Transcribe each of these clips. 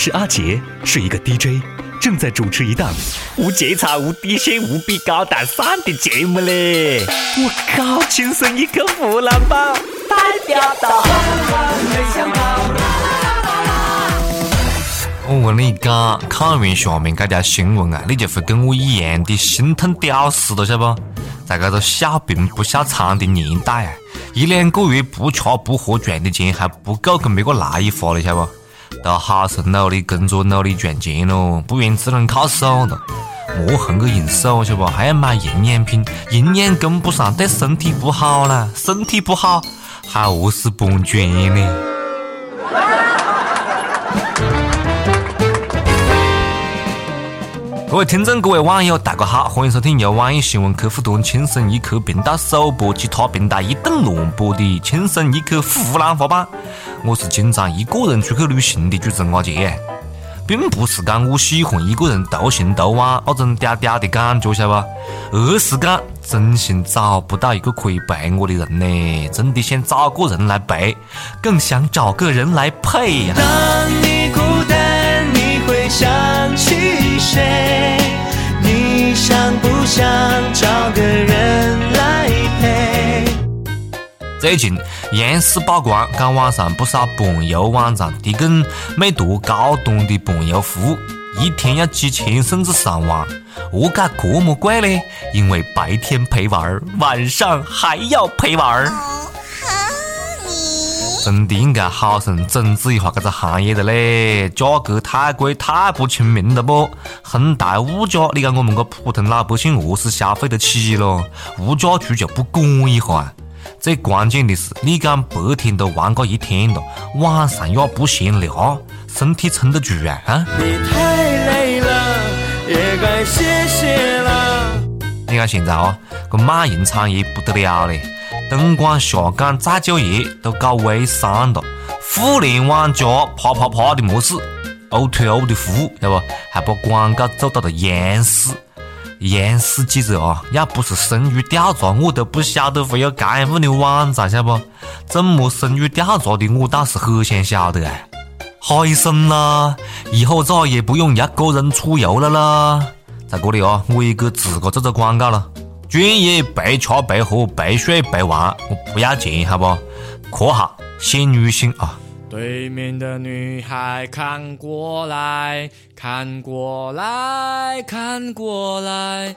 是阿杰，是一个 DJ，正在主持一档无节操、无底线、无比高大上的节目嘞！我靠，亲生一个湖南宝，代表到。我问你讲，看完下面这条新闻啊，你就会跟我一样的心疼屌丝了，晓得不？在这个小病不小仓的年代啊，一两个月不吃不喝赚的钱还不够跟别个来一发了，晓得不？都好生努力工作，努力赚钱咯，不然只能靠手了。莫横个用手，晓得不？还要买营养品，营养跟不上对身体不好啦，身体不好还饿死帮捐呢。各位听众，各位网友，大家好，欢迎收听由网易新闻客户端轻松一刻频道首播，其他平台一等乱播的轻松一刻湖南话版。我是经常一个人出去旅行的主持人阿杰，并不是讲我喜欢一个人独行独往那种嗲嗲的感觉，晓得不？而是讲真心找不到一个可以陪我的人呢，真的想找个人来陪，更想找个人来陪呀。当你孤单，你会想起谁？不想找个人来陪？最近，央视曝光讲网上不少伴游网站提供美多高端的伴游服务，一天要几千甚至上万。何解这么贵呢？因为白天陪玩，晚上还要陪玩儿。真的应该好生整治一下这个行业的嘞，价格太贵，太不亲民了不？哄抬物价，你看我们个普通老百姓何是消费得起咯？物价局就不管一下啊？最关键的是，你讲白天都玩个一天了，晚上也不闲聊，身体撑得住啊？啊？你太累了，也该歇歇了。你看现在啊，这马云产业不得了嘞，东莞、下岗再就业都搞微商了，互联网加啪啪啪的模式，O2O 的服务，晓得不？还把广告做到了央视。央视记者啊，要不是深入调查，我都不晓得会有这样的网站，晓得不？怎么深入调查的，我倒是很想晓得哎。海参啦，以后再也不用一个人出游了啦。在这里啊，我也给自个做做广告了，专业陪吃陪喝陪睡陪玩，我不要钱，好不？括号限女性啊。对面的女孩看过来看过来看过来，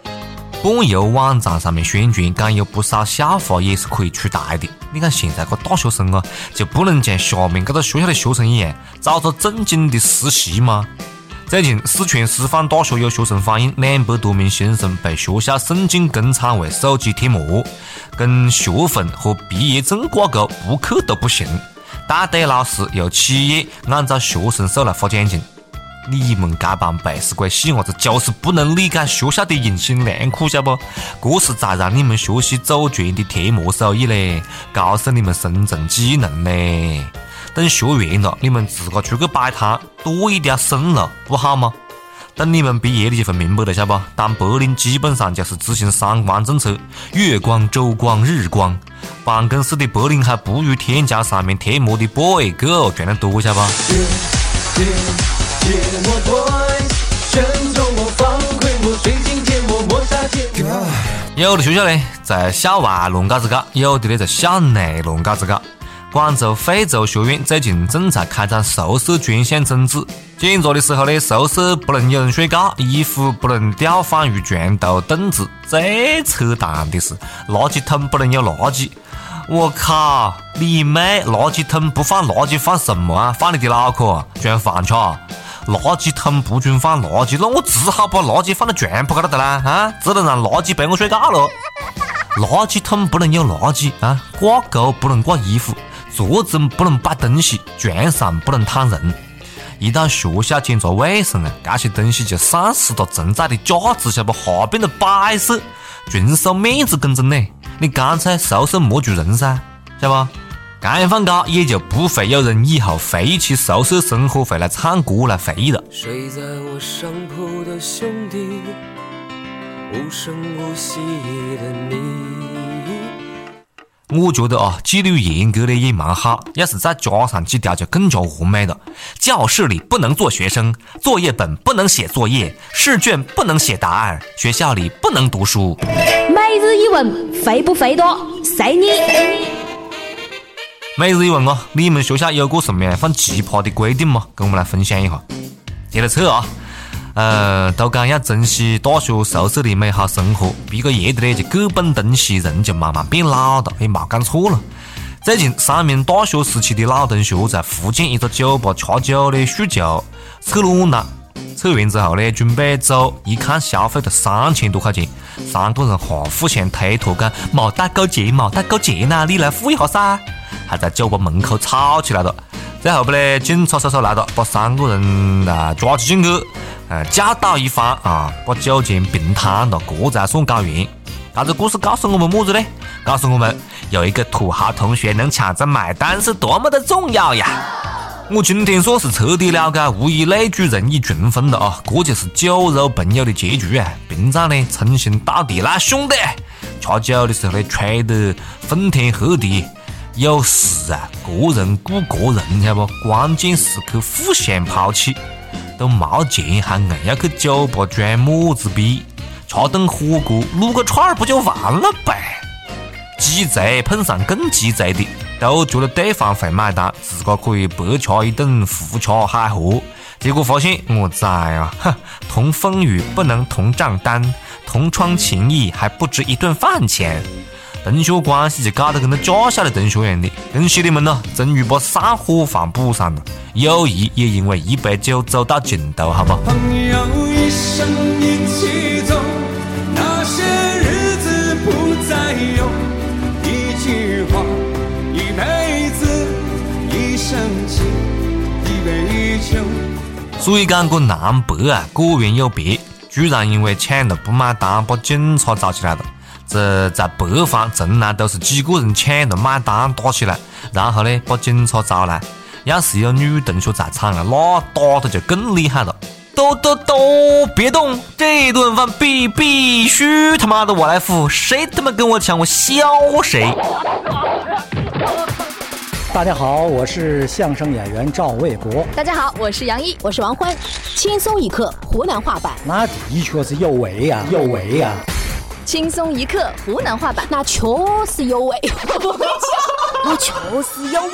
伴游网站上面宣传讲有不少校花也是可以出台的。你看现在个大学生啊，就不能像下面这个学校的学生一样找个正经的实习吗？最近四川师范大学有学生反映，两百多名新生被学校送进工厂为手机贴膜，跟学分和毕业证挂钩，不去都不行。带队老师由企业按照学生数来发奖金，你们这帮背时鬼细伢子就是不能理解学校的用心良苦，晓不？这是在让你们学习祖传的贴膜手艺嘞，告诉你们生存技能嘞。等学完了，你们自个出去摆摊，多一点生路，不好吗？等你们毕业，你就会明白了，晓得不？当白领基本上就是执行三光政策：月光、周光、日光。办公室的白领还不如天桥上面贴膜的 boy girl 赚得多，晓得不？有的学校呢，在校外乱搞子搞；有的呢，在校内乱搞子搞。广州惠州学院最近正在开展宿舍专项整治。检查的时候呢，宿舍不能有人睡觉，衣服不能吊放于床头、凳子。最扯淡的是，垃圾桶不能有垃圾。我靠，你妹！垃圾桶不放垃圾放什么啊？放你的脑壳装饭吃？垃圾桶不准放垃圾，那我只好把垃圾放在床铺高头的啦啊！只能让垃圾陪我睡觉了。垃圾桶不能有垃圾啊，挂钩不能挂衣服。桌子不能摆东西，床上不能躺人。一到学校检查卫生啊，这些东西就丧失了存在的价值，晓不？哈变成摆设，纯属面子工程呢。你干脆宿舍莫住人噻，晓得不？这样放高，也就不会有人以后废弃宿舍生活，回来唱歌来回忆了。睡在我上铺的兄弟，无声无息的你。我觉得啊，纪律严格的也蛮好，要是再加上几条就更加完美了。教室里不能做学生，作业本不能写作业，试卷不能写答案，学校里不能读书。每日一问，肥不肥多？随你。每日一问啊，你们学校有过什么样放奇葩的规定吗？跟我们来分享一下。接着测啊。呃，都讲要珍惜大学宿舍的美好生活，毕个业的嘞就各奔东西，人就慢慢变老了，也冇讲错了。最近，三名大学时期的老同学在福建一个酒吧吃酒的叙旧，测乱了。测完之后呢，准备走，一看消费了三千多块钱，三个人哈互相推脱讲冇带够钱，冇带够钱呐，你来付一下噻，还在酒吧门口吵起来了。最后不嘞，警察叔叔来了，把三个人啊抓起进去。呃，教导一番啊，把酒钱平摊了，这才算搞完。这个故事告诉我们么子呢？告诉我们有一个土豪同学能抢着买单是多么的重要呀！我今天算是彻底了解“物以类聚，人以群分”了啊，这就是酒肉朋友的结局啊！平常呢，称兄道弟那兄弟，吃酒的时候呢，吹得昏天黑地。有时啊，个人顾个人，晓得不？关键时刻互相抛弃。都没钱，还硬要去酒吧装么子逼？吃顿火锅，撸个串儿不就完了呗？鸡贼碰上更鸡贼的，都觉得对方会买单，自个可以白吃一顿，胡吃海喝。结果发现，我在啊，哼，同风雨不能同账单，同窗情谊还不值一顿饭钱。同学关系就搞得跟那驾校的同学一样的，恭喜你们咯，终于把散伙饭补上了。友谊也因为一杯酒走到尽头，好不？朋友一生一起走，那些日子不再有。一句话，一辈子，一生情，一杯酒。所以讲个南北啊，果然有别。居然因为抢了不买单，把警察找起来了。这在北方从来都是几个人抢着买单打起来，然后呢把警察招来。要是有女同学在场啊，那打的就更厉害了。都都都别动，这顿饭必必须他妈的我来付，谁他妈跟我抢我削谁。大家好，我是相声演员赵卫国。大家好，我是杨一，我是王欢。轻松一刻湖南话版，那的确是有为呀，有为呀。轻松一刻湖南话版，那确实有味，那确实有味。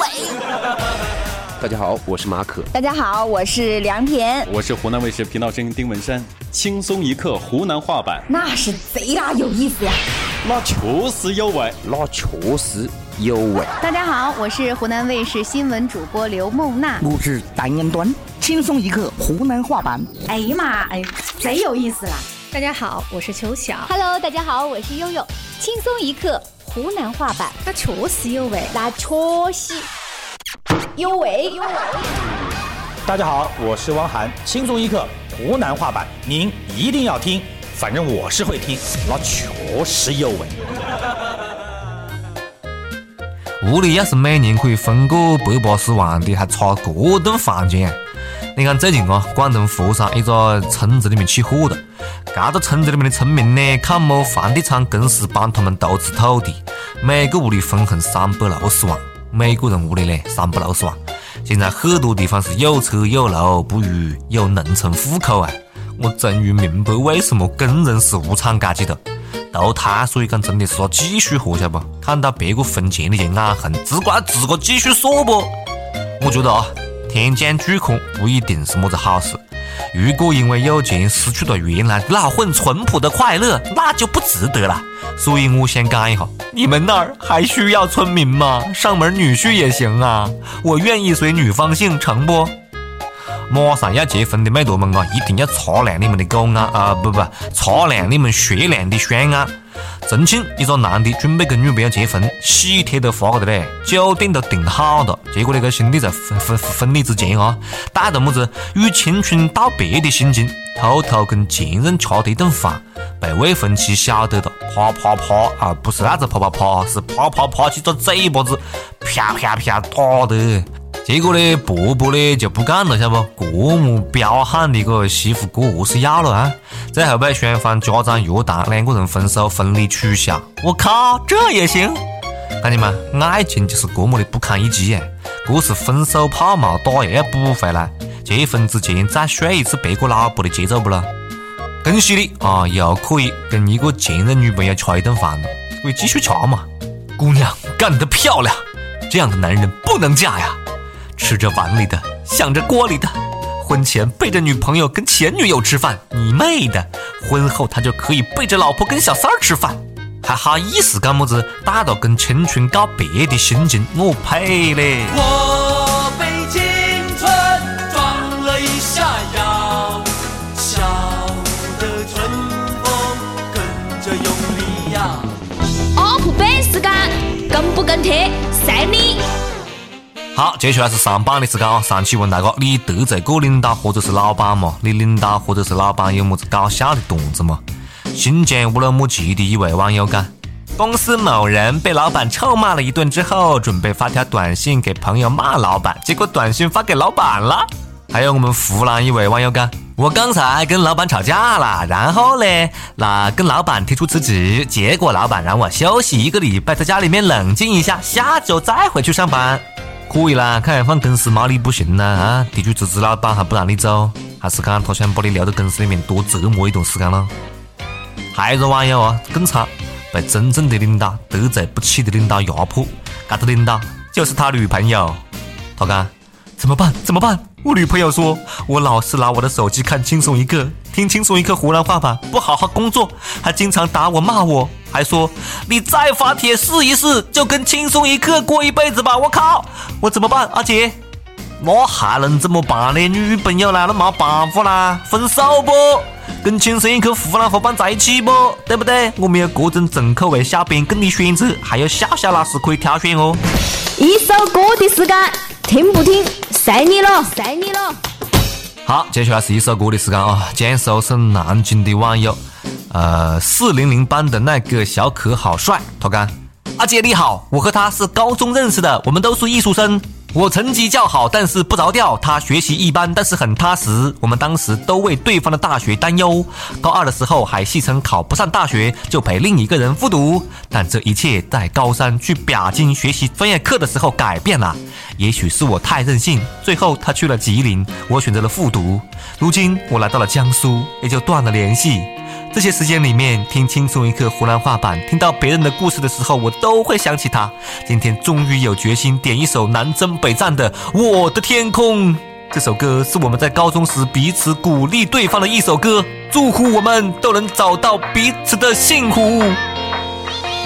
大家好，我是马可。大家好，我是梁田。我是湖南卫视频道声音丁文山。轻松一刻湖南话版，那是贼拉有意思呀，那确实有味，那确实有味。大家好，我是湖南卫视新闻主播刘梦娜。我是单元端。轻松一刻湖南话版，哎呀妈，哎，贼有意思啦。大家好，我是秋晓。Hello，大家好，我是悠悠。轻松一刻湖南话版，那确实有味，那确实有味有味。大家好，我是汪涵。轻松一刻湖南话版，您一定要听，反正我是会听，那确实有味。屋里要是每年可以分个百八十万的，还差这顿饭钱。你看最近啊，广东佛山一个村子里面起火了。这个村子里面的村民呢，靠某房地产公司帮他们投资土地，每个屋里分红三百六十万，每个人屋里呢三百六十万。现在很多地方是有车有楼，不如有农村户口啊！我终于明白为什么工人是无产阶级了，投胎，所以讲真的是要继续活，晓得不？看到别个分钱的就眼红，只怪自个继续说不？我觉得啊。天降巨款不一定是么子好事。如果因为有钱失去了原来老混淳朴的快乐，那就不值得了。所以我想讲一下，你们那儿还需要村民吗？上门女婿也行啊，我愿意随女方姓，成不？马上要结婚的妹坨们啊，一定要擦亮你们的狗眼啊！不不，擦亮你们雪亮的双眼。重庆一个男的准备跟女朋友结婚，喜帖都发过的嘞，酒店都订好了。结果那个兄弟在婚婚婚礼之前啊，带着么子与青春道别的心情，偷偷跟前任吃了一顿饭，被未婚妻晓得了，啪啪啪啊，不是那个啪啪啪，是啪啪啪几个嘴巴子，啪啪啪打的。结果呢，婆婆呢就不干了，晓得不？这么彪悍的个媳妇，过何是要了啊？最后被双方家长约谈，两个人分手，婚礼取消。我靠，这也行？看见没，爱情就是这么的不堪一击耶！这是分手炮冇打又要补回来，结婚之前再睡一次别个老婆的节奏不咯？恭喜你啊，又可以跟一个前任女朋友吃一顿饭了，可以继续吃嘛？姑娘干得漂亮，这样的男人不能嫁呀！吃着碗里的，想着锅里的，婚前背着女朋友跟前女友吃饭，你妹的！婚后他就可以背着老婆跟小三儿吃饭。还好意思干么子？带着跟青春告别的心情，我呸嘞！我被青春撞了一下腰，笑得春风跟着用力呀。up 本事干，跟不跟贴，随你。好，接下来是上榜的时间啊！上期问大哥，你得罪过领导或者是老板吗？你领导或者是老板有么子搞笑的段子吗？新疆乌鲁木齐的一位网友讲，公司某人被老板臭骂了一顿之后，准备发条短信给朋友骂老板，结果短信发给老板了。还有我们湖南一位网友讲，我刚才跟老板吵架了，然后呢，那跟老板提出辞职，结果老板让我休息一个礼拜，在家里面冷静一下，下周再回去上班。可以啦，看样放公司骂你不行啦啊！提出辞职，老板还不让你走，还是讲他想把你留在公司里面多折磨一段时间咯？还有个网友啊，更惨，被真正的领导得罪不起的领导压迫，这个领导就是他女朋友。他讲怎么办？怎么办？我女朋友说我老是拿我的手机看轻松一刻，听轻松一刻湖南话吧，不好好工作，还经常打我骂我，还说你再发帖试一试，就跟轻松一刻过一辈子吧！我靠，我怎么办？阿杰，那还能怎么办呢？女朋友来了没办法啦，分手不？跟轻松一刻湖南话伴在一起不？对不对？我们有各种重口味小编供你选择，还有小小老师可以挑选哦。一首歌的时间，听不听随你了，随你了。好，接下来是一首歌的时间啊！江苏省南京的网友，呃，四零零班的那个小可好帅，他讲：阿杰你好，我和他是高中认识的，我们都是艺术生。我成绩较好，但是不着调；他学习一般，但是很踏实。我们当时都为对方的大学担忧。高二的时候还戏称考不上大学，就陪另一个人复读。但这一切在高三去北京学习专业课的时候改变了。也许是我太任性，最后他去了吉林，我选择了复读。如今我来到了江苏，也就断了联系。这些时间里面，听轻松一刻湖南话版，听到别人的故事的时候，我都会想起他。今天终于有决心点一首南征北战的《我的天空》。这首歌是我们在高中时彼此鼓励对方的一首歌，祝福我们都能找到彼此的幸福。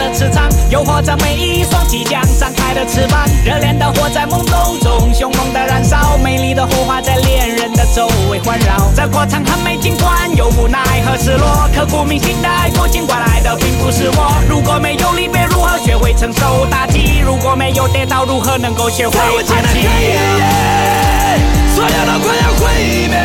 的磁场，诱惑着每一双即将张开的翅膀。热恋的火在懵懂中凶猛的燃烧，美丽的火花在恋人的周围环绕。这过程很美，尽管有无奈和失落，刻骨铭心的爱过，尽管来的并不是我。如果没有离别，如何学会承受打击？如果没有跌倒，如何能够学会爬起？所有都快要毁灭，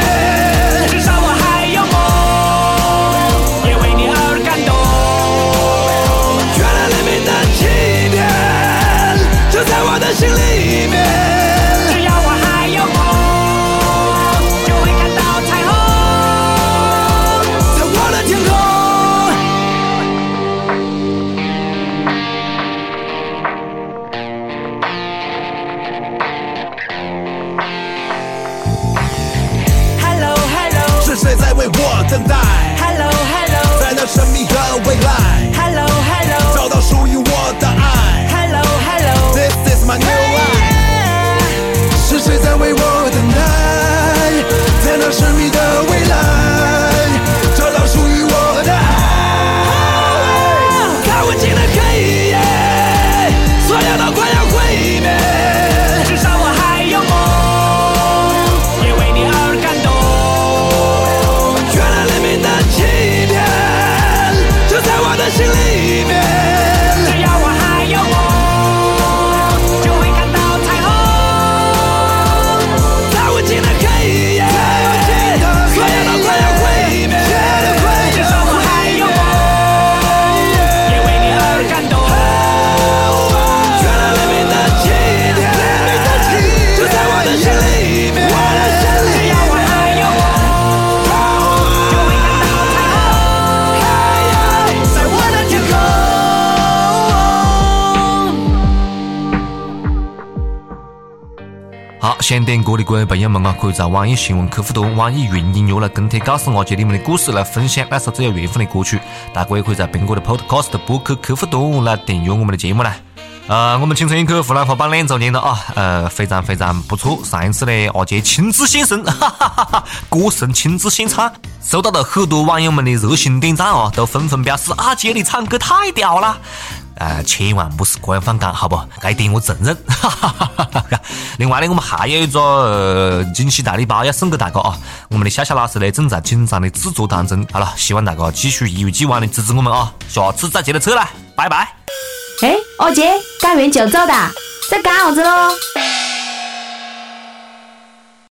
想点歌的各位朋友们啊，可以在网易新闻客户端、网易云音乐来跟帖告诉阿杰你们的故事，来分享那首最有缘分的歌曲。大家也可以在苹果的 Podcast 播客客户端来订阅我们的节目啦。呃，我们青春一刻湖南话版两周年了啊，呃，非常非常不错。上一次呢，阿杰亲自现身，哈哈哈哈，歌声亲自献唱，收到了很多网友们的热心点赞啊，都纷纷表示阿杰你唱歌太屌了。呃，千万不是官方干，好不？这点我承认。哈哈哈。另外呢，我们还有一个、惊喜大礼包要送给大家啊！我们的夏夏老师呢正在紧张的制作当中。好了，希望大家继续一如既往的支持我们啊！下次再接着扯啦，拜拜。哎，二姐，干完就走的，在干啥子喽？